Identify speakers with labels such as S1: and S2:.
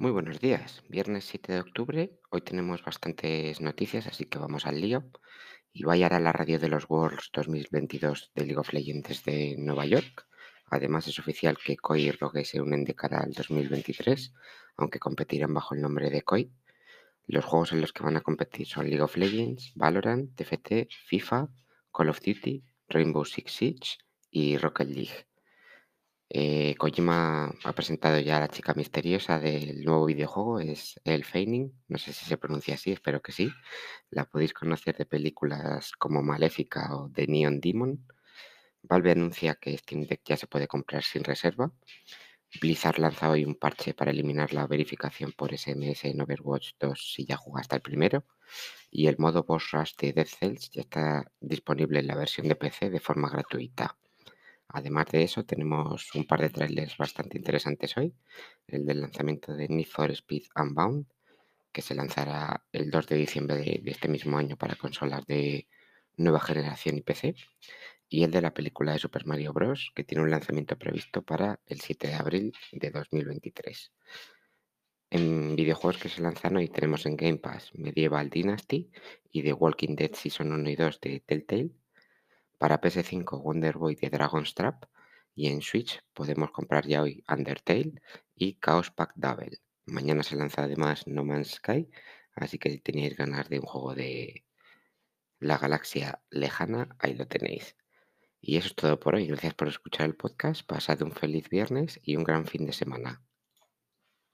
S1: Muy buenos días. Viernes 7 de octubre. Hoy tenemos bastantes noticias, así que vamos al lío. Ibai hará la radio de los Worlds 2022 de League of Legends desde Nueva York. Además, es oficial que Koi y Rogue se unen de cara al 2023, aunque competirán bajo el nombre de Koi. Los juegos en los que van a competir son League of Legends, Valorant, TFT, FIFA, Call of Duty, Rainbow Six Siege y Rocket League. Eh, Kojima ha presentado ya a la chica misteriosa del nuevo videojuego, es El Feigning, no sé si se pronuncia así, espero que sí. La podéis conocer de películas como Maléfica o The Neon Demon. Valve anuncia que Steam Deck ya se puede comprar sin reserva. Blizzard lanza hoy un parche para eliminar la verificación por SMS en Overwatch 2 si ya jugaste el primero. Y el modo Boss Rush de Dead Cells ya está disponible en la versión de PC de forma gratuita. Además de eso, tenemos un par de trailers bastante interesantes hoy. El del lanzamiento de Need for Speed Unbound, que se lanzará el 2 de diciembre de, este mismo año para consolas de nueva generación y PC. Y el de la película de Super Mario Bros., que tiene un lanzamiento previsto para el 7 de abril de 2023. En videojuegos que se lanzan hoy tenemos en Game Pass Medieval Dynasty y The Walking Dead Season 1 y 2 de Telltale. Para PS5 Wonder Boy de Dragon's Trap y en Switch podemos comprar ya hoy Undertale y Chaos Pack Double. Mañana se lanza además No Man's Sky, así que si tenéis ganas de un juego de la galaxia lejana, ahí lo tenéis. Y eso es todo por hoy. Gracias por escuchar el podcast. Pasad un feliz viernes y un gran fin de semana.